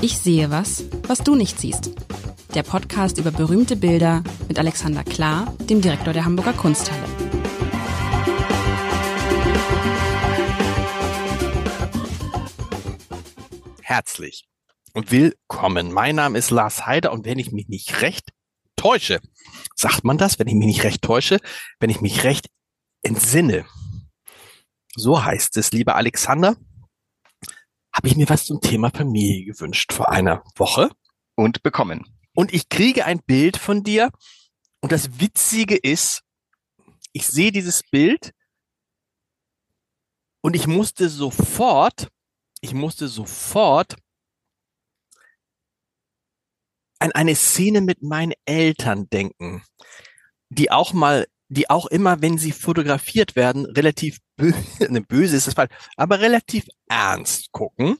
Ich sehe was, was du nicht siehst. Der Podcast über berühmte Bilder mit Alexander Klar, dem Direktor der Hamburger Kunsthalle. Herzlich und willkommen. Mein Name ist Lars Heider und wenn ich mich nicht recht täusche, sagt man das, wenn ich mich nicht recht täusche, wenn ich mich recht entsinne, so heißt es, lieber Alexander, habe ich mir was zum Thema Familie gewünscht vor einer Woche. Und bekommen. Und ich kriege ein Bild von dir. Und das Witzige ist, ich sehe dieses Bild und ich musste sofort, ich musste sofort an eine Szene mit meinen Eltern denken, die auch mal die auch immer, wenn sie fotografiert werden, relativ böse, ne, böse ist das falsch, aber relativ ernst gucken.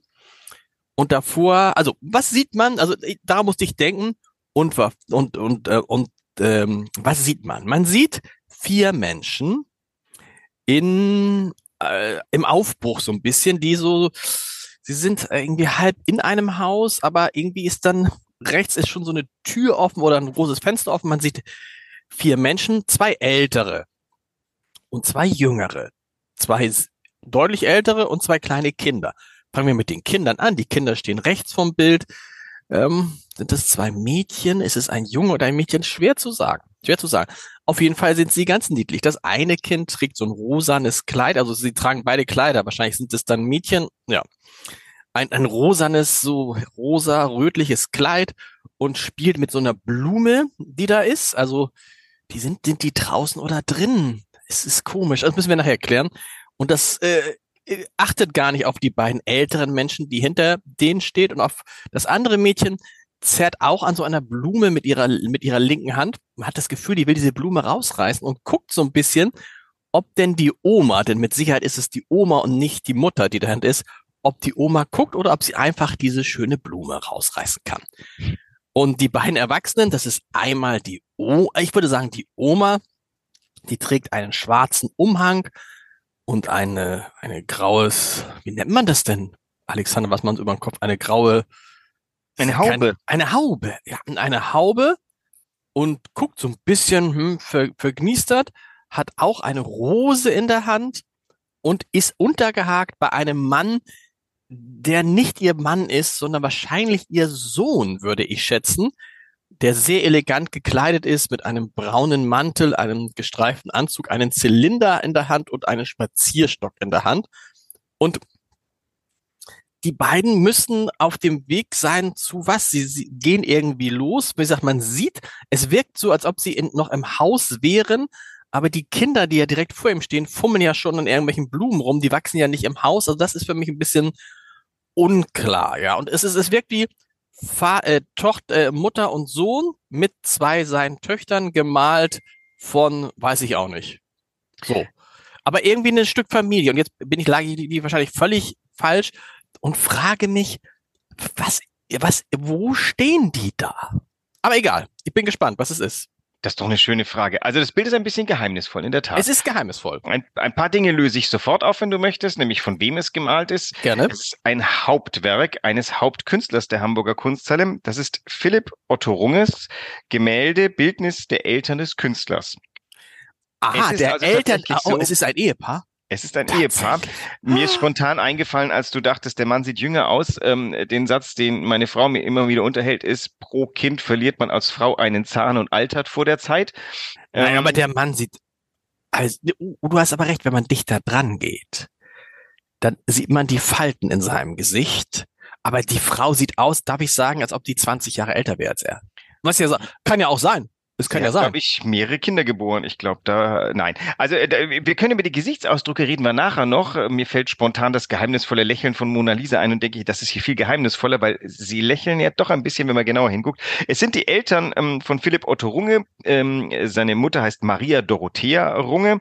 Und davor, also was sieht man? Also da musste ich denken und und und äh, und ähm, was sieht man? Man sieht vier Menschen in äh, im Aufbruch so ein bisschen, die so, sie sind irgendwie halb in einem Haus, aber irgendwie ist dann rechts ist schon so eine Tür offen oder ein großes Fenster offen. Man sieht vier Menschen, zwei ältere und zwei jüngere, zwei deutlich ältere und zwei kleine Kinder. Fangen wir mit den Kindern an. Die Kinder stehen rechts vom Bild. Ähm, sind es zwei Mädchen? Ist es ein Junge oder ein Mädchen? Schwer zu sagen. Schwer zu sagen. Auf jeden Fall sind sie ganz niedlich. Das eine Kind trägt so ein rosanes Kleid, also sie tragen beide Kleider. Wahrscheinlich sind es dann Mädchen. Ja. Ein, ein rosanes, so rosa, rötliches Kleid und spielt mit so einer Blume, die da ist. Also die sind, sind die draußen oder drin? Es ist komisch. Das müssen wir nachher erklären. Und das äh, achtet gar nicht auf die beiden älteren Menschen, die hinter denen steht und auf das andere Mädchen zerrt auch an so einer Blume mit ihrer, mit ihrer linken Hand. Man hat das Gefühl, die will diese Blume rausreißen und guckt so ein bisschen, ob denn die Oma, denn mit Sicherheit ist es die Oma und nicht die Mutter, die dahinter ist, ob die Oma guckt oder ob sie einfach diese schöne Blume rausreißen kann. Und die beiden Erwachsenen, das ist einmal die O, ich würde sagen, die Oma, die trägt einen schwarzen Umhang und eine, eine graues, wie nennt man das denn? Alexander, was man über den Kopf, eine graue, eine Haube. Kein, eine Haube, ja, eine Haube und guckt so ein bisschen hm, ver, vergniestert, hat auch eine Rose in der Hand und ist untergehakt bei einem Mann, der nicht ihr Mann ist, sondern wahrscheinlich ihr Sohn, würde ich schätzen, der sehr elegant gekleidet ist mit einem braunen Mantel, einem gestreiften Anzug, einen Zylinder in der Hand und einen Spazierstock in der Hand. Und die beiden müssen auf dem Weg sein zu was? Sie, sie gehen irgendwie los. Wie gesagt, man sieht, es wirkt so, als ob sie in, noch im Haus wären, aber die Kinder, die ja direkt vor ihm stehen, fummeln ja schon an irgendwelchen Blumen rum. Die wachsen ja nicht im Haus. Also das ist für mich ein bisschen unklar, ja. Und es ist, es wirkt wie Fa äh, Tochter, äh, Mutter und Sohn mit zwei seinen Töchtern gemalt von, weiß ich auch nicht. So. Aber irgendwie ein Stück Familie. Und jetzt bin ich, lage die wahrscheinlich völlig falsch und frage mich, was, was, wo stehen die da? Aber egal. Ich bin gespannt, was es ist. Das ist doch eine schöne Frage. Also das Bild ist ein bisschen geheimnisvoll, in der Tat. Es ist geheimnisvoll. Ein, ein paar Dinge löse ich sofort auf, wenn du möchtest, nämlich von wem es gemalt ist. Gerne. Es ist ein Hauptwerk eines Hauptkünstlers der Hamburger Kunsthalle. Das ist Philipp Otto Runges Gemälde Bildnis der Eltern des Künstlers. Aha, der also Eltern, oh, so, es ist ein Ehepaar. Es ist ein Ehepaar. Mir ist spontan eingefallen, als du dachtest, der Mann sieht jünger aus. Ähm, den Satz, den meine Frau mir immer wieder unterhält, ist, pro Kind verliert man als Frau einen Zahn und altert vor der Zeit. Nein, ähm, aber der Mann sieht, also, du hast aber recht, wenn man dichter dran geht, dann sieht man die Falten in seinem Gesicht. Aber die Frau sieht aus, darf ich sagen, als ob die 20 Jahre älter wäre als er. Was ja kann ja auch sein. Das kann ja, ja sein. habe ich mehrere Kinder geboren. Ich glaube, da nein. Also äh, wir können über die Gesichtsausdrücke reden wir nachher noch. Mir fällt spontan das geheimnisvolle Lächeln von Mona Lisa ein und denke ich, das ist hier viel geheimnisvoller, weil sie lächeln ja doch ein bisschen, wenn man genauer hinguckt. Es sind die Eltern ähm, von Philipp Otto Runge. Ähm, seine Mutter heißt Maria Dorothea Runge.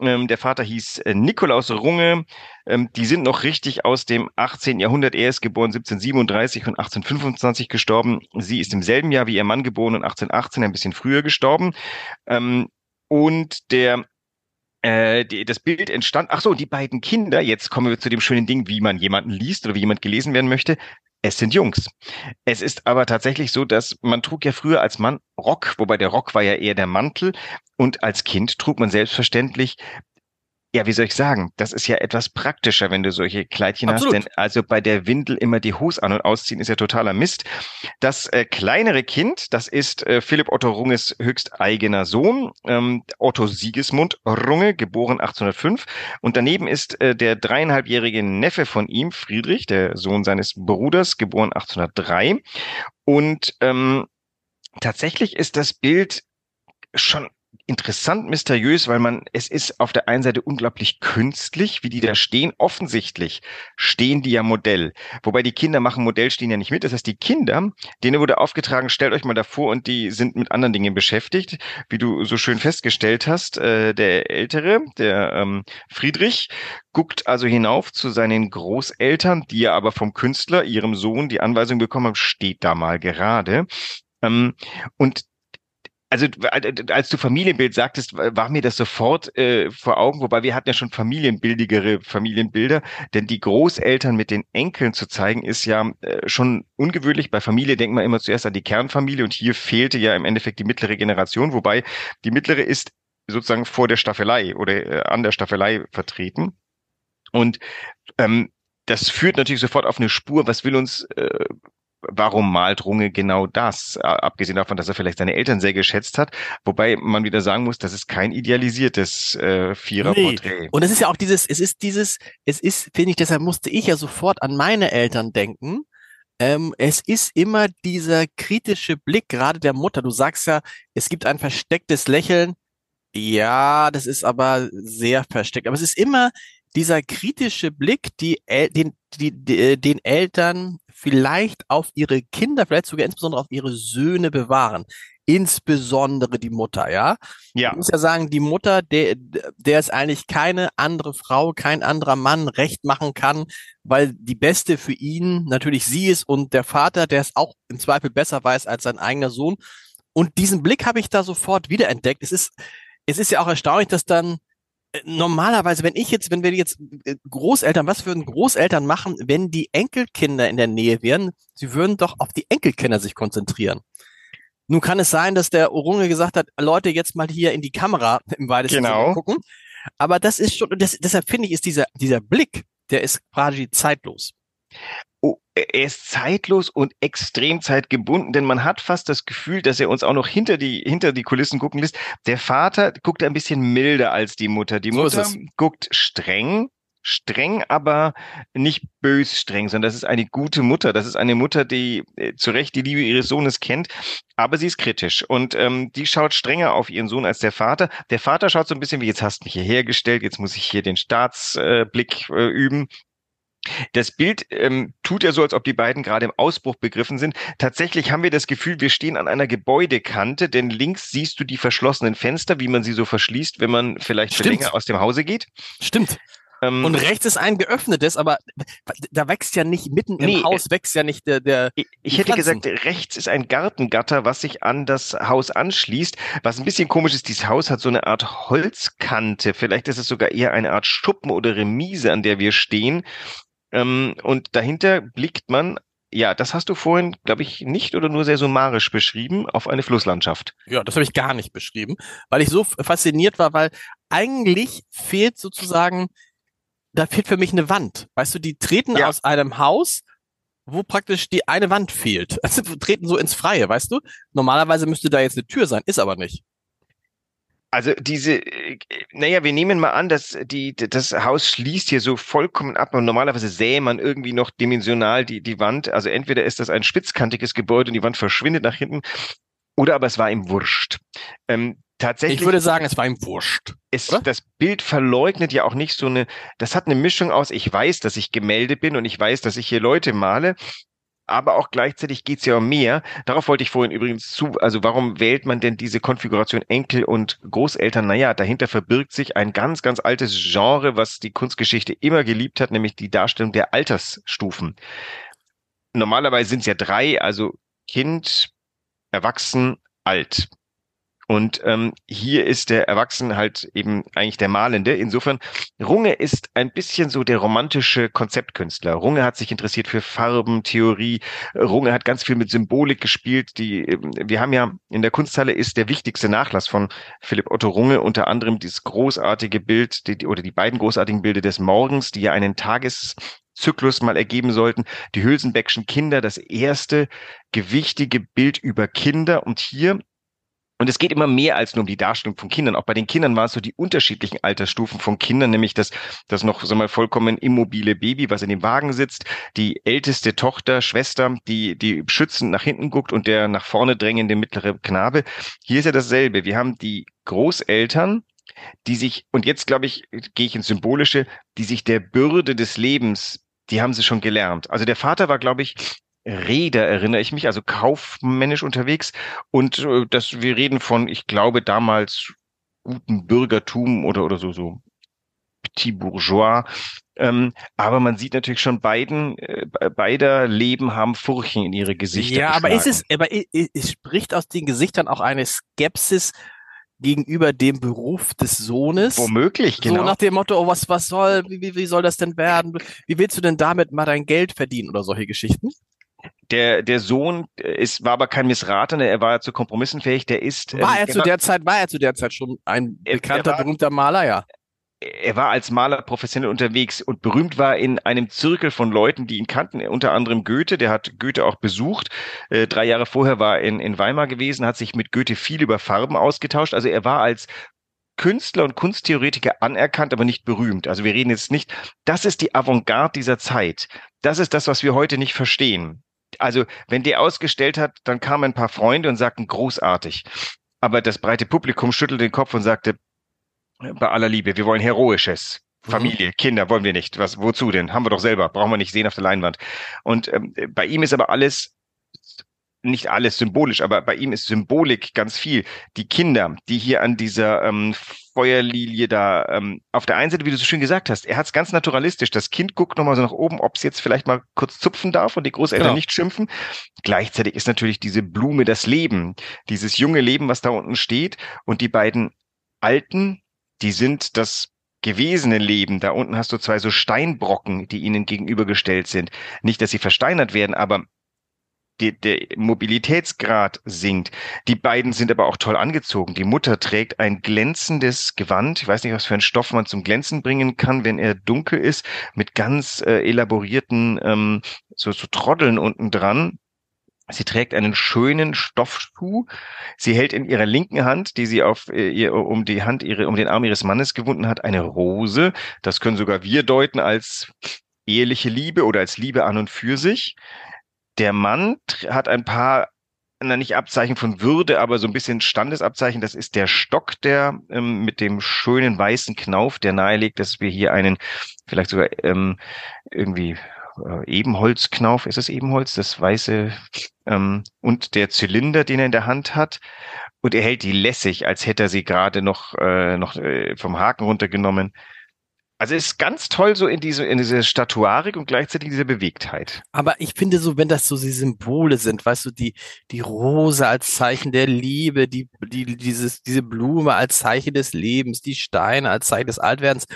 Ähm, der Vater hieß äh, Nikolaus Runge. Ähm, die sind noch richtig aus dem 18. Jahrhundert. Er ist geboren 1737 und 1825 gestorben. Sie ist im selben Jahr wie ihr Mann geboren und 1818 ein bisschen früher gestorben. Ähm, und der äh, die, das Bild entstand. Ach so, die beiden Kinder. Jetzt kommen wir zu dem schönen Ding, wie man jemanden liest oder wie jemand gelesen werden möchte. Es sind Jungs. Es ist aber tatsächlich so, dass man trug ja früher als Mann Rock, wobei der Rock war ja eher der Mantel und als Kind trug man selbstverständlich ja, wie soll ich sagen? Das ist ja etwas praktischer, wenn du solche Kleidchen Absolut. hast, denn also bei der Windel immer die Hose an und ausziehen ist ja totaler Mist. Das äh, kleinere Kind, das ist äh, Philipp Otto Runges höchst eigener Sohn, ähm, Otto Siegesmund Runge, geboren 1805. Und daneben ist äh, der dreieinhalbjährige Neffe von ihm, Friedrich, der Sohn seines Bruders, geboren 1803. Und ähm, tatsächlich ist das Bild schon interessant mysteriös, weil man, es ist auf der einen Seite unglaublich künstlich, wie die da stehen. Offensichtlich stehen die ja Modell. Wobei die Kinder machen Modell stehen ja nicht mit. Das heißt, die Kinder, denen wurde aufgetragen, stellt euch mal davor und die sind mit anderen Dingen beschäftigt. Wie du so schön festgestellt hast, äh, der Ältere, der ähm, Friedrich, guckt also hinauf zu seinen Großeltern, die ja aber vom Künstler, ihrem Sohn, die Anweisung bekommen haben, steht da mal gerade. Ähm, und also als du Familienbild sagtest, war mir das sofort äh, vor Augen, wobei wir hatten ja schon familienbildigere Familienbilder, denn die Großeltern mit den Enkeln zu zeigen, ist ja äh, schon ungewöhnlich. Bei Familie denkt man immer zuerst an die Kernfamilie und hier fehlte ja im Endeffekt die mittlere Generation, wobei die mittlere ist sozusagen vor der Staffelei oder äh, an der Staffelei vertreten. Und ähm, das führt natürlich sofort auf eine Spur, was will uns äh, warum malt Runge genau das? Abgesehen davon, dass er vielleicht seine Eltern sehr geschätzt hat. Wobei man wieder sagen muss, das ist kein idealisiertes äh, Viererporträt. Nee. Und es ist ja auch dieses, es ist dieses, es ist, finde ich, deshalb musste ich ja sofort an meine Eltern denken. Ähm, es ist immer dieser kritische Blick, gerade der Mutter. Du sagst ja, es gibt ein verstecktes Lächeln. Ja, das ist aber sehr versteckt. Aber es ist immer dieser kritische Blick, die, den, die, die, den Eltern vielleicht auf ihre Kinder, vielleicht sogar insbesondere auf ihre Söhne bewahren. Insbesondere die Mutter, ja? Ja. Ich muss ja sagen, die Mutter, der, der es eigentlich keine andere Frau, kein anderer Mann recht machen kann, weil die Beste für ihn natürlich sie ist und der Vater, der es auch im Zweifel besser weiß als sein eigener Sohn. Und diesen Blick habe ich da sofort wiederentdeckt. Es ist, es ist ja auch erstaunlich, dass dann normalerweise, wenn ich jetzt, wenn wir jetzt äh, Großeltern, was würden Großeltern machen, wenn die Enkelkinder in der Nähe wären? Sie würden doch auf die Enkelkinder sich konzentrieren. Nun kann es sein, dass der Orunge gesagt hat, Leute, jetzt mal hier in die Kamera im weitesten genau. Sinne gucken. Aber das ist schon, das, deshalb finde ich, ist dieser, dieser Blick, der ist quasi zeitlos. Oh, er ist zeitlos und extrem zeitgebunden, denn man hat fast das Gefühl, dass er uns auch noch hinter die, hinter die Kulissen gucken lässt. Der Vater guckt ein bisschen milder als die Mutter. Die Mutter so guckt streng, streng, aber nicht bös streng, sondern das ist eine gute Mutter. Das ist eine Mutter, die äh, zu Recht die Liebe ihres Sohnes kennt, aber sie ist kritisch und ähm, die schaut strenger auf ihren Sohn als der Vater. Der Vater schaut so ein bisschen wie, jetzt hast du mich hierher gestellt, jetzt muss ich hier den Staatsblick äh, üben. Das Bild ähm, tut ja so, als ob die beiden gerade im Ausbruch begriffen sind. Tatsächlich haben wir das Gefühl, wir stehen an einer Gebäudekante, denn links siehst du die verschlossenen Fenster, wie man sie so verschließt, wenn man vielleicht für länger aus dem Hause geht. Stimmt. Ähm, und rechts ist ein geöffnetes, aber da wächst ja nicht mitten im nee, Haus, wächst ja nicht der. der ich, ich hätte gesagt, rechts ist ein Gartengatter, was sich an das Haus anschließt. Was ein bisschen komisch ist, dieses Haus hat so eine Art Holzkante. Vielleicht ist es sogar eher eine Art Schuppen oder Remise, an der wir stehen. Ähm, und dahinter blickt man, ja, das hast du vorhin, glaube ich, nicht oder nur sehr summarisch beschrieben, auf eine Flusslandschaft. Ja, das habe ich gar nicht beschrieben, weil ich so fasziniert war, weil eigentlich fehlt sozusagen, da fehlt für mich eine Wand. Weißt du, die treten ja. aus einem Haus, wo praktisch die eine Wand fehlt. Also treten so ins Freie, weißt du? Normalerweise müsste da jetzt eine Tür sein, ist aber nicht. Also diese, äh, naja, wir nehmen mal an, dass die, das Haus schließt hier so vollkommen ab und normalerweise sähe man irgendwie noch dimensional die, die Wand. Also entweder ist das ein spitzkantiges Gebäude und die Wand verschwindet nach hinten oder aber es war ihm wurscht. Ähm, tatsächlich. Ich würde sagen, es war ihm wurscht. Es, das Bild verleugnet ja auch nicht so eine, das hat eine Mischung aus, ich weiß, dass ich Gemälde bin und ich weiß, dass ich hier Leute male, aber auch gleichzeitig geht es ja um mehr. Darauf wollte ich vorhin übrigens zu, also warum wählt man denn diese Konfiguration Enkel und Großeltern? Naja, dahinter verbirgt sich ein ganz, ganz altes Genre, was die Kunstgeschichte immer geliebt hat, nämlich die Darstellung der Altersstufen. Normalerweise sind es ja drei, also Kind, Erwachsen, alt. Und ähm, hier ist der Erwachsene halt eben eigentlich der Malende. Insofern, Runge ist ein bisschen so der romantische Konzeptkünstler. Runge hat sich interessiert für Farben, Theorie. Runge hat ganz viel mit Symbolik gespielt. Die, ähm, wir haben ja in der Kunsthalle ist der wichtigste Nachlass von Philipp Otto Runge unter anderem dieses großartige Bild die, oder die beiden großartigen Bilder des Morgens, die ja einen Tageszyklus mal ergeben sollten. Die Hülsenbeckschen Kinder, das erste gewichtige Bild über Kinder. Und hier und es geht immer mehr als nur um die Darstellung von Kindern. Auch bei den Kindern waren es so die unterschiedlichen Altersstufen von Kindern, nämlich das, das noch so mal vollkommen immobile Baby, was in dem Wagen sitzt, die älteste Tochter, Schwester, die, die schützend nach hinten guckt und der nach vorne drängende mittlere Knabe. Hier ist ja dasselbe. Wir haben die Großeltern, die sich, und jetzt glaube ich, gehe ich ins Symbolische, die sich der Bürde des Lebens, die haben sie schon gelernt. Also der Vater war, glaube ich, Reeder erinnere ich mich, also kaufmännisch unterwegs. Und äh, das, wir reden von, ich glaube, damals guten Bürgertum oder, oder so, so Petit Bourgeois. Ähm, aber man sieht natürlich schon beiden, äh, beider Leben haben Furchen in ihre Gesichter. Ja, aber ist es, aber es spricht aus den Gesichtern auch eine Skepsis gegenüber dem Beruf des Sohnes. Womöglich, genau. So nach dem Motto, oh, was, was soll, wie, wie soll das denn werden? Wie willst du denn damit mal dein Geld verdienen oder solche Geschichten? Der, der Sohn ist, war aber kein Missratener, er war zu Kompromissen fähig, der ist. War ähm, er zu der Zeit, war er zu der Zeit schon ein bekannter, war, berühmter Maler, ja? Er war als Maler professionell unterwegs und berühmt war in einem Zirkel von Leuten, die ihn kannten, unter anderem Goethe, der hat Goethe auch besucht. Äh, drei Jahre vorher war er in, in Weimar gewesen, hat sich mit Goethe viel über Farben ausgetauscht. Also er war als Künstler und Kunsttheoretiker anerkannt, aber nicht berühmt. Also wir reden jetzt nicht, das ist die Avantgarde dieser Zeit. Das ist das, was wir heute nicht verstehen also wenn der ausgestellt hat, dann kamen ein paar Freunde und sagten großartig. Aber das breite Publikum schüttelte den Kopf und sagte, bei aller Liebe, wir wollen Heroisches. Mhm. Familie, Kinder wollen wir nicht. Was, wozu denn? Haben wir doch selber. Brauchen wir nicht sehen auf der Leinwand. Und ähm, bei ihm ist aber alles nicht alles symbolisch, aber bei ihm ist Symbolik ganz viel. Die Kinder, die hier an dieser ähm, Feuerlilie da, ähm, auf der einen Seite, wie du so schön gesagt hast, er hat es ganz naturalistisch. Das Kind guckt nochmal so nach oben, ob es jetzt vielleicht mal kurz zupfen darf und die Großeltern genau. nicht schimpfen. Gleichzeitig ist natürlich diese Blume das Leben, dieses junge Leben, was da unten steht. Und die beiden Alten, die sind das gewesene Leben. Da unten hast du zwei so Steinbrocken, die ihnen gegenübergestellt sind. Nicht, dass sie versteinert werden, aber die, der Mobilitätsgrad sinkt. Die beiden sind aber auch toll angezogen. Die Mutter trägt ein glänzendes Gewand. Ich weiß nicht, was für ein Stoff man zum Glänzen bringen kann, wenn er dunkel ist, mit ganz äh, elaborierten ähm, so, so Troddeln unten dran. Sie trägt einen schönen Stoffschuh. Sie hält in ihrer linken Hand, die sie auf äh, ihr um die Hand ihre um den Arm ihres Mannes gewunden hat, eine Rose. Das können sogar wir deuten als eheliche Liebe oder als Liebe an und für sich. Der Mann hat ein paar na nicht Abzeichen von Würde, aber so ein bisschen Standesabzeichen. Das ist der Stock, der ähm, mit dem schönen weißen Knauf, der nahelegt, dass wir hier einen vielleicht sogar ähm, irgendwie äh, Ebenholzknauf, ist es Ebenholz, das weiße ähm, und der Zylinder, den er in der Hand hat. Und er hält die lässig, als hätte er sie gerade noch, äh, noch äh, vom Haken runtergenommen. Also ist ganz toll so in diese, in diese Statuarik und gleichzeitig diese Bewegtheit. Aber ich finde so, wenn das so die Symbole sind, weißt du, die, die Rose als Zeichen der Liebe, die, die, dieses, diese Blume als Zeichen des Lebens, die Steine als Zeichen des Altwerdens,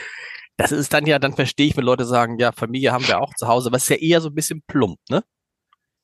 das ist dann ja, dann verstehe ich, wenn Leute sagen, ja, Familie haben wir auch zu Hause, was ist ja eher so ein bisschen plump, ne?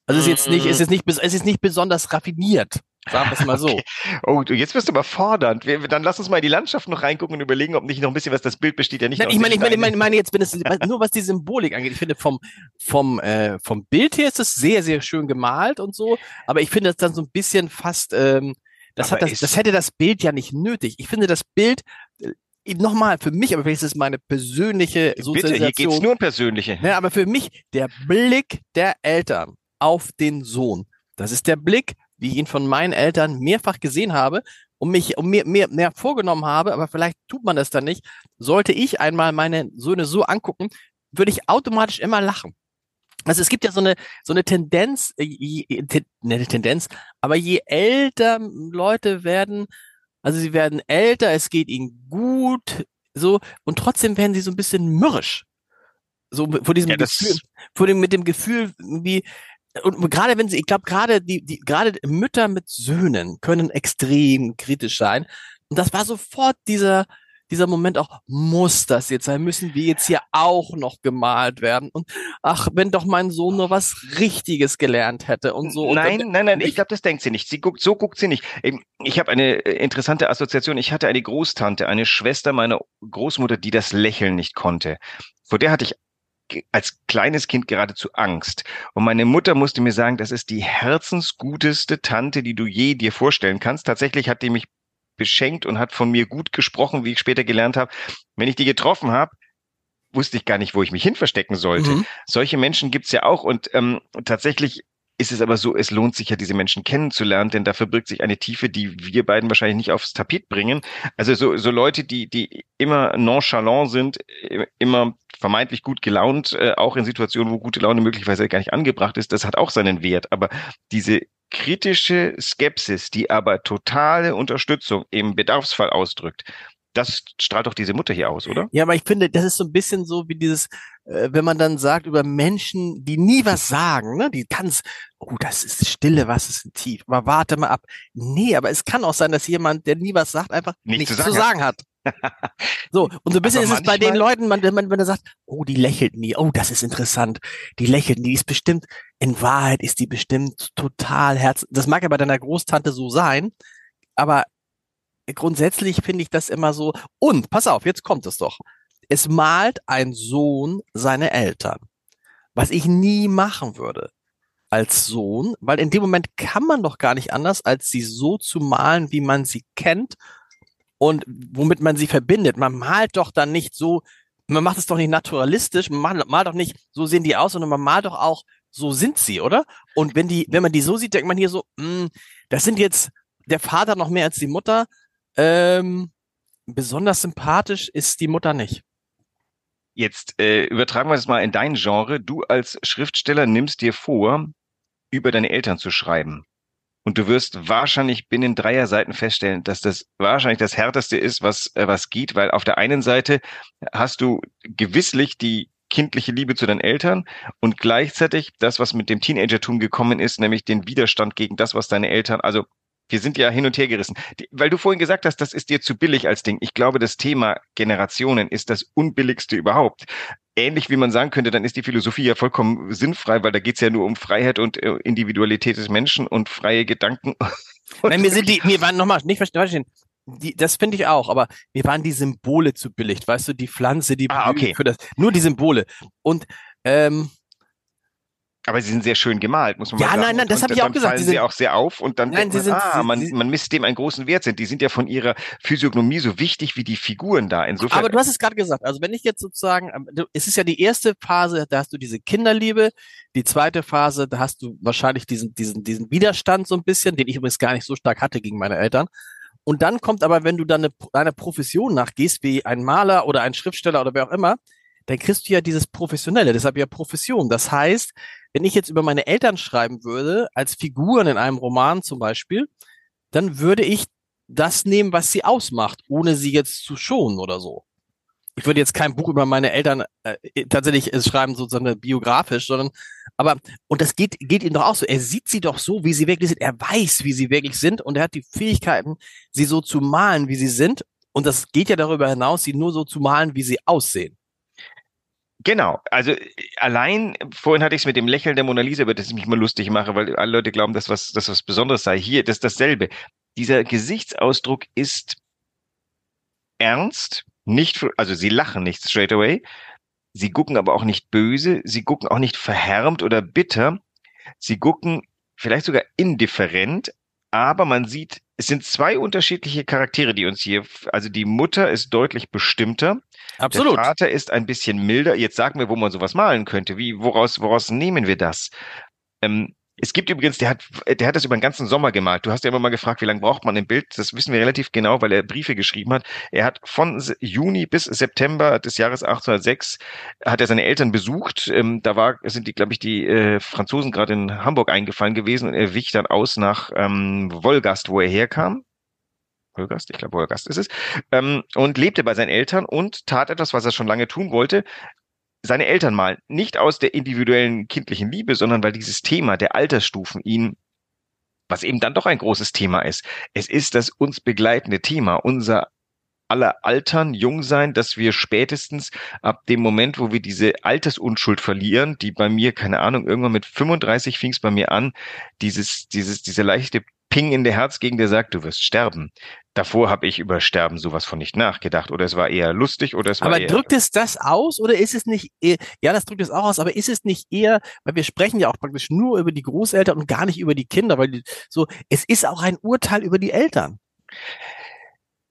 Also es ist jetzt nicht, es ist nicht, es ist nicht besonders raffiniert. Sagen wir es mal so. Okay. Oh, jetzt wirst du aber fordernd. Wir, dann lass uns mal in die Landschaft noch reingucken und überlegen, ob nicht noch ein bisschen was das Bild besteht ja nicht. Nein, ich meine, ich meine, ich meine, meine jetzt, wenn es nur was die Symbolik angeht. Ich finde vom vom äh, vom Bild her ist es sehr sehr schön gemalt und so, aber ich finde das dann so ein bisschen fast. Ähm, das aber hat das, das hätte das Bild ja nicht nötig. Ich finde das Bild äh, nochmal für mich, aber vielleicht ist es meine persönliche Sozialisation. Bitte, hier geht's nur um persönliche. Ja, aber für mich der Blick der Eltern auf den Sohn. Das ist der Blick wie ich ihn von meinen Eltern mehrfach gesehen habe und mich und mir mehr, mehr vorgenommen habe, aber vielleicht tut man das dann nicht. Sollte ich einmal meine Söhne so angucken, würde ich automatisch immer lachen. Also es gibt ja so eine so eine Tendenz, äh, eine Tendenz, aber je älter Leute werden, also sie werden älter, es geht ihnen gut, so und trotzdem werden sie so ein bisschen mürrisch. So vor diesem ja, Gefühl, vor dem mit dem Gefühl wie und gerade wenn sie, ich glaube, gerade die, die, gerade Mütter mit Söhnen können extrem kritisch sein. Und das war sofort dieser, dieser Moment auch, muss das jetzt sein? Müssen wir jetzt hier auch noch gemalt werden? Und ach, wenn doch mein Sohn nur was Richtiges gelernt hätte und so. Nein, und nein, nein, ich glaube, das denkt sie nicht. Sie guckt, so guckt sie nicht. Ich habe eine äh, interessante Assoziation. Ich hatte eine Großtante, eine Schwester meiner Großmutter, die das Lächeln nicht konnte. Vor der hatte ich als kleines Kind geradezu Angst. Und meine Mutter musste mir sagen, das ist die herzensguteste Tante, die du je dir vorstellen kannst. Tatsächlich hat die mich beschenkt und hat von mir gut gesprochen, wie ich später gelernt habe. Wenn ich die getroffen habe, wusste ich gar nicht, wo ich mich hin verstecken sollte. Mhm. Solche Menschen gibt's ja auch und ähm, tatsächlich ist es aber so, es lohnt sich ja, diese Menschen kennenzulernen, denn da verbirgt sich eine Tiefe, die wir beiden wahrscheinlich nicht aufs Tapet bringen. Also so, so Leute, die, die immer nonchalant sind, immer vermeintlich gut gelaunt, äh, auch in Situationen, wo gute Laune möglicherweise gar nicht angebracht ist, das hat auch seinen Wert. Aber diese kritische Skepsis, die aber totale Unterstützung im Bedarfsfall ausdrückt, das strahlt doch diese Mutter hier aus, oder? Ja, aber ich finde, das ist so ein bisschen so wie dieses, äh, wenn man dann sagt über Menschen, die nie was sagen, ne, die ganz, oh, das ist Stille, was ist tief, aber warte mal ab. Nee, aber es kann auch sein, dass jemand, der nie was sagt, einfach nichts, nichts zu sagen, zu sagen hat. So, und so ein bisschen ist es bei den Leuten, man, man, wenn er sagt, oh, die lächelt nie, oh, das ist interessant, die lächelt nie, die ist bestimmt, in Wahrheit ist die bestimmt total herz, das mag ja bei deiner Großtante so sein, aber grundsätzlich finde ich das immer so, und, pass auf, jetzt kommt es doch, es malt ein Sohn seine Eltern, was ich nie machen würde als Sohn, weil in dem Moment kann man doch gar nicht anders, als sie so zu malen, wie man sie kennt und womit man sie verbindet. Man malt doch dann nicht so, man macht es doch nicht naturalistisch, man malt, malt doch nicht, so sehen die aus, sondern man malt doch auch, so sind sie, oder? Und wenn die, wenn man die so sieht, denkt man hier so, mh, hm, das sind jetzt der Vater noch mehr als die Mutter. Ähm, besonders sympathisch ist die Mutter nicht. Jetzt äh, übertragen wir das mal in dein Genre. Du als Schriftsteller nimmst dir vor, über deine Eltern zu schreiben. Und du wirst wahrscheinlich binnen dreier Seiten feststellen, dass das wahrscheinlich das härteste ist, was, äh, was geht, weil auf der einen Seite hast du gewisslich die kindliche Liebe zu deinen Eltern und gleichzeitig das, was mit dem Teenagertum gekommen ist, nämlich den Widerstand gegen das, was deine Eltern, also wir sind ja hin und her gerissen. Die, weil du vorhin gesagt hast, das ist dir zu billig als Ding. Ich glaube, das Thema Generationen ist das unbilligste überhaupt. Ähnlich wie man sagen könnte, dann ist die Philosophie ja vollkommen sinnfrei, weil da geht's ja nur um Freiheit und äh, Individualität des Menschen und freie Gedanken. Nein, mir sind die, mir waren nochmal, nicht verstehen, die, das finde ich auch, aber mir waren die Symbole zu billig, weißt du, die Pflanze, die ah, okay. für das, nur die Symbole. Und ähm, aber sie sind sehr schön gemalt, muss man ja, mal sagen. Ja, nein, nein, das habe ich auch gesagt. Fallen sie, sind, auch sehr auf und dann nein, denkt man, sind, ah, man, sie, man misst dem einen großen Wert sind. Die sind ja von ihrer Physiognomie so wichtig wie die Figuren da. Insofern. Aber du hast es gerade gesagt. Also wenn ich jetzt sozusagen, ähm, es ist ja die erste Phase, da hast du diese Kinderliebe. Die zweite Phase, da hast du wahrscheinlich diesen, diesen, diesen Widerstand so ein bisschen, den ich übrigens gar nicht so stark hatte gegen meine Eltern. Und dann kommt aber, wenn du dann eine, einer Profession nachgehst, wie ein Maler oder ein Schriftsteller oder wer auch immer, dann kriegst du ja dieses Professionelle, deshalb ja Profession. Das heißt, wenn ich jetzt über meine Eltern schreiben würde, als Figuren in einem Roman zum Beispiel, dann würde ich das nehmen, was sie ausmacht, ohne sie jetzt zu schonen oder so. Ich würde jetzt kein Buch über meine Eltern äh, tatsächlich äh, schreiben, sozusagen biografisch, sondern, aber, und das geht, geht ihm doch auch so. Er sieht sie doch so, wie sie wirklich sind. Er weiß, wie sie wirklich sind und er hat die Fähigkeiten, sie so zu malen, wie sie sind. Und das geht ja darüber hinaus, sie nur so zu malen, wie sie aussehen. Genau, also allein, vorhin hatte ich es mit dem Lächeln der Mona Lisa, über das ich mich mal lustig mache, weil alle Leute glauben, dass was, dass was Besonderes sei. Hier, das ist dasselbe. Dieser Gesichtsausdruck ist ernst, nicht, also sie lachen nicht straight away, sie gucken aber auch nicht böse, sie gucken auch nicht verhärmt oder bitter, sie gucken vielleicht sogar indifferent, aber man sieht, es sind zwei unterschiedliche Charaktere, die uns hier, also die Mutter ist deutlich bestimmter. Absolut. Der Vater ist ein bisschen milder. Jetzt sagen wir, wo man sowas malen könnte. Wie, woraus, woraus nehmen wir das? Ähm, es gibt übrigens, der hat, der hat das über den ganzen Sommer gemalt. Du hast ja immer mal gefragt, wie lange braucht man ein Bild? Das wissen wir relativ genau, weil er Briefe geschrieben hat. Er hat von Juni bis September des Jahres 1806 hat er seine Eltern besucht. Ähm, da war, sind die, glaube ich, die äh, Franzosen gerade in Hamburg eingefallen gewesen und er wich dann aus nach ähm, Wolgast, wo er herkam. Wolgast, ich glaube Wolgast ist es, ähm, und lebte bei seinen Eltern und tat etwas, was er schon lange tun wollte. Seine Eltern malen. Nicht aus der individuellen kindlichen Liebe, sondern weil dieses Thema der Altersstufen ihn was eben dann doch ein großes Thema ist. Es ist das uns begleitende Thema, unser aller altern, jung sein, dass wir spätestens ab dem Moment, wo wir diese Altersunschuld verlieren, die bei mir, keine Ahnung, irgendwann mit 35 fing es bei mir an, dieses, dieses, diese leichte Ping in der Herzgegend, der sagt, du wirst sterben. Davor habe ich über Sterben sowas von nicht nachgedacht. Oder es war eher lustig oder es war Aber eher drückt es das aus oder ist es nicht, eher, ja, das drückt es auch aus, aber ist es nicht eher, weil wir sprechen ja auch praktisch nur über die Großeltern und gar nicht über die Kinder, weil die, so, es ist auch ein Urteil über die Eltern.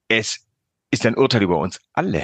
es ist ein Urteil über uns alle.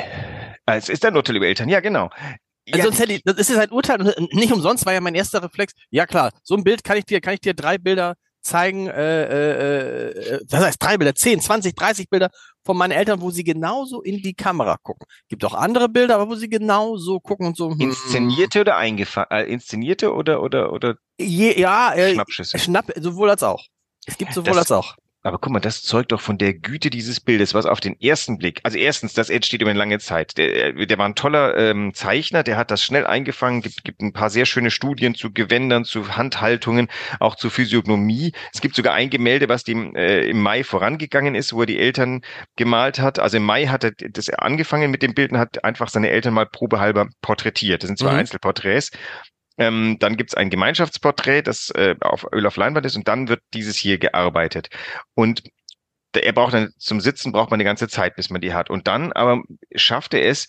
Äh, Es ist ein Urteil über Eltern, ja, genau. Also Ja, sonst hätte ich, das ist ein Urteil und nicht umsonst war ja mein erster Reflex, ja klar, so ein Bild kann ich dir, kann ich dir drei Bilder zeigen, äh, äh, äh, was heißt drei Bilder, 10, 20, 30 Bilder von meinen Eltern, wo sie genauso in die Kamera gucken. Gibt auch andere Bilder, aber wo sie genauso gucken und so. hm, inszenierte oder eingefangen, äh, inszenierte oder, oder, oder Je, ja, äh, Schnappschüsse. Schnapp, sowohl als auch. Es gibt sowohl Das- als auch. Aber guck mal, das zeugt doch von der Güte dieses Bildes, was auf den ersten Blick, also erstens, das entsteht über eine lange Zeit. Der, der war ein toller ähm, Zeichner, der hat das schnell eingefangen, gibt, gibt ein paar sehr schöne Studien zu Gewändern, zu Handhaltungen, auch zu Physiognomie. Es gibt sogar ein Gemälde, was dem äh, im Mai vorangegangen ist, wo er die Eltern gemalt hat. Also im Mai hat er das angefangen mit dem Bild und hat einfach seine Eltern mal probehalber porträtiert. Das sind zwei Mhm. Einzelporträts. Ähm, dann gibt's ein Gemeinschaftsporträt, das äh, auf Öl auf Leinwand ist und dann wird dieses hier gearbeitet. Und er braucht dann zum Sitzen braucht man die ganze Zeit, bis man die hat. Und dann aber schafft er es,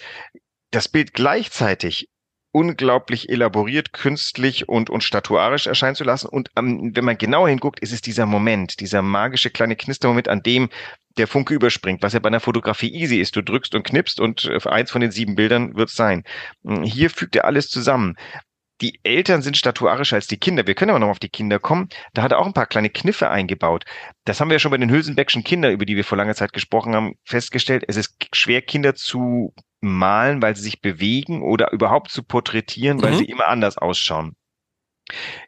das Bild gleichzeitig unglaublich elaboriert, künstlich und, und statuarisch erscheinen zu lassen. Und ähm, wenn man genauer hinguckt, ist es dieser Moment, dieser magische kleine Knistermoment, an dem der Funke überspringt, was ja bei einer Fotografie easy ist. Du drückst und knippst und äh, eins von den sieben Bildern wird's sein. Hm, Hier fügt er alles zusammen. Die Eltern sind statuarischer als die Kinder. Wir können aber noch auf die Kinder kommen. Da hat er auch ein paar kleine Kniffe eingebaut. Das haben wir ja schon bei den Hülsenbeckschen Kindern, über die wir vor langer Zeit gesprochen haben, festgestellt. Es ist schwer, Kinder zu malen, weil sie sich bewegen oder überhaupt zu porträtieren, weil Mhm. sie immer anders ausschauen.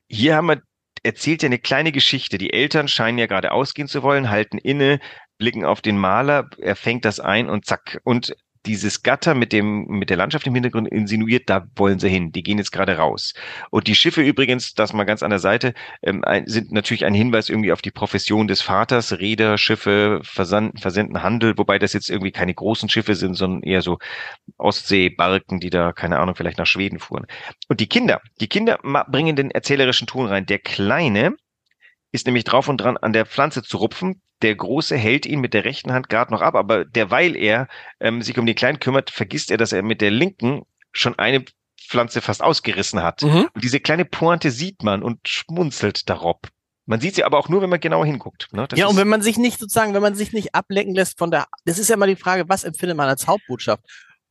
Hier haben wir erzählt ja eine kleine Geschichte. Die Eltern scheinen ja gerade ausgehen zu wollen, halten inne, blicken auf den Maler, er fängt das ein und zack. Und dieses Gatter mit dem, mit der Landschaft im Hintergrund insinuiert, da wollen sie hin. Die gehen jetzt gerade raus. Und die Schiffe übrigens, das mal ganz an der Seite, ähm, sind natürlich ein Hinweis irgendwie auf die Profession des Vaters. Räder, Schiffe, versand, versenden Handel, wobei das jetzt irgendwie keine großen Schiffe sind, sondern eher so Ostseebarken, die da, keine Ahnung, vielleicht nach Schweden fuhren. Und die Kinder, die Kinder bringen den erzählerischen Ton rein. Der Kleine ist nämlich drauf und dran, an der Pflanze zu rupfen. Der Große hält ihn mit der rechten Hand gerade noch ab, aber derweil er ähm, sich um den Kleinen kümmert, vergisst er, dass er mit der linken schon eine Pflanze fast ausgerissen hat. Mhm. Und diese kleine Pointe sieht man und schmunzelt darob. Man sieht sie aber auch nur, wenn man genauer hinguckt. Ne? Ja, und wenn man sich nicht sozusagen, wenn man sich nicht ablenken lässt von der, das ist ja mal die Frage, was empfindet man als Hauptbotschaft?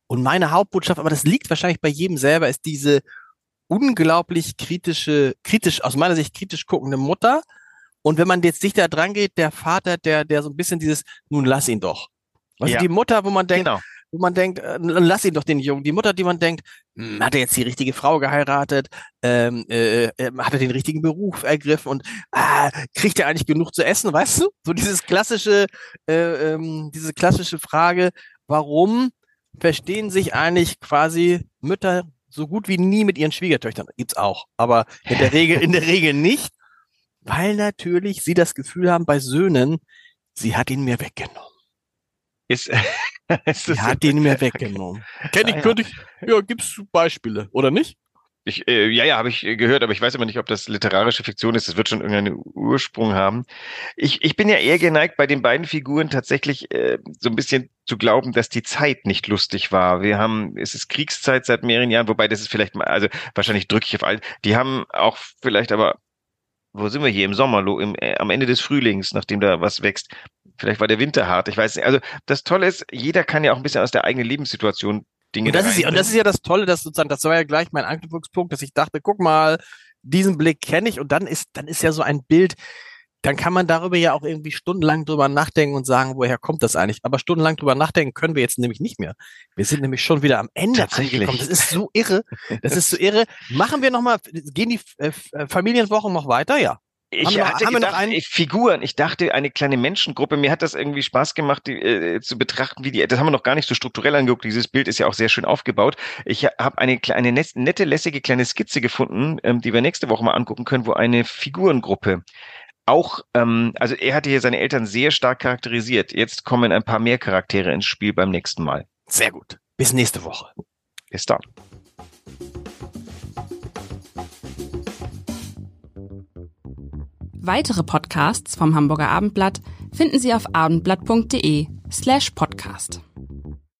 Und meine Hauptbotschaft, aber das liegt wahrscheinlich bei jedem selber, ist diese unglaublich kritische, kritisch, aus meiner Sicht kritisch guckende Mutter. Und wenn man jetzt dichter dran geht, der Vater, der, der so ein bisschen dieses, nun lass ihn doch. Also Ja. die Mutter, wo man denkt, genau. wo man denkt, äh, lass ihn doch den Jungen. Die Mutter, die man denkt, hm, hat er jetzt die richtige Frau geheiratet? Ähm, äh, äh, hat er den richtigen Beruf ergriffen? Und ah, kriegt er eigentlich genug zu essen? Weißt du? So dieses klassische, äh, ähm, diese klassische Frage, warum verstehen sich eigentlich quasi Mütter so gut wie nie mit ihren Schwiegertöchtern? Gibt's auch, aber in der Regel, in der Regel nicht, weil natürlich sie das Gefühl haben bei Söhnen, sie hat ihn mir weggenommen. Ist, ist Sie hat ihn mir weggenommen. Kenn Ah, ich, ja. könnte ich, ja, gibt's Beispiele, oder nicht? Ich, äh, ja, ja, habe ich äh, gehört, aber ich weiß immer nicht, ob das literarische Fiktion ist. Das wird schon irgendeinen Ursprung haben. Ich, ich bin ja eher geneigt, bei den beiden Figuren tatsächlich äh, so ein bisschen zu glauben, dass die Zeit nicht lustig war. Wir haben, es ist Kriegszeit seit mehreren Jahren, wobei das ist vielleicht mal, also wahrscheinlich drücke ich auf all. Die haben auch vielleicht aber, wo sind wir hier im Sommer, im, äh, am Ende des Frühlings, nachdem da was wächst. Vielleicht war der Winter hart. Ich weiß nicht. Also das Tolle ist, jeder kann ja auch ein bisschen aus der eigenen Lebenssituation Dinge Und das, da ist, ja- und das ist ja das Tolle, dass sozusagen, das war ja gleich mein Anknüpfungspunkt, dass ich dachte, guck mal, diesen Blick kenne ich und dann ist, dann ist ja so ein Bild, dann kann man darüber ja auch irgendwie stundenlang drüber nachdenken und sagen, woher kommt das eigentlich? Aber stundenlang drüber nachdenken können wir jetzt nämlich nicht mehr. Wir sind nämlich schon wieder am Ende angekommen. Das ist so irre. Das ist so irre. Machen wir nochmal, gehen die äh, äh, Familienwochen noch weiter? Ja. Ich Haben wir noch- hatte haben wir gedacht, einen? äh, Figuren. Ich dachte, eine kleine Menschengruppe. Mir hat das irgendwie Spaß gemacht, die, äh, zu betrachten, wie die. Das haben wir noch gar nicht so strukturell angeguckt. Dieses Bild ist ja auch sehr schön aufgebaut. Ich habe eine, kle- eine nes- nette, lässige kleine Skizze gefunden, ähm, die wir nächste Woche mal angucken können, wo eine Figurengruppe auch, ähm, also er hatte hier seine Eltern sehr stark charakterisiert. Jetzt kommen ein paar mehr Charaktere ins Spiel beim nächsten Mal. Sehr gut. Bis nächste Woche. Bis dann. Weitere Podcasts vom Hamburger Abendblatt finden Sie auf abendblatt.de slash podcast.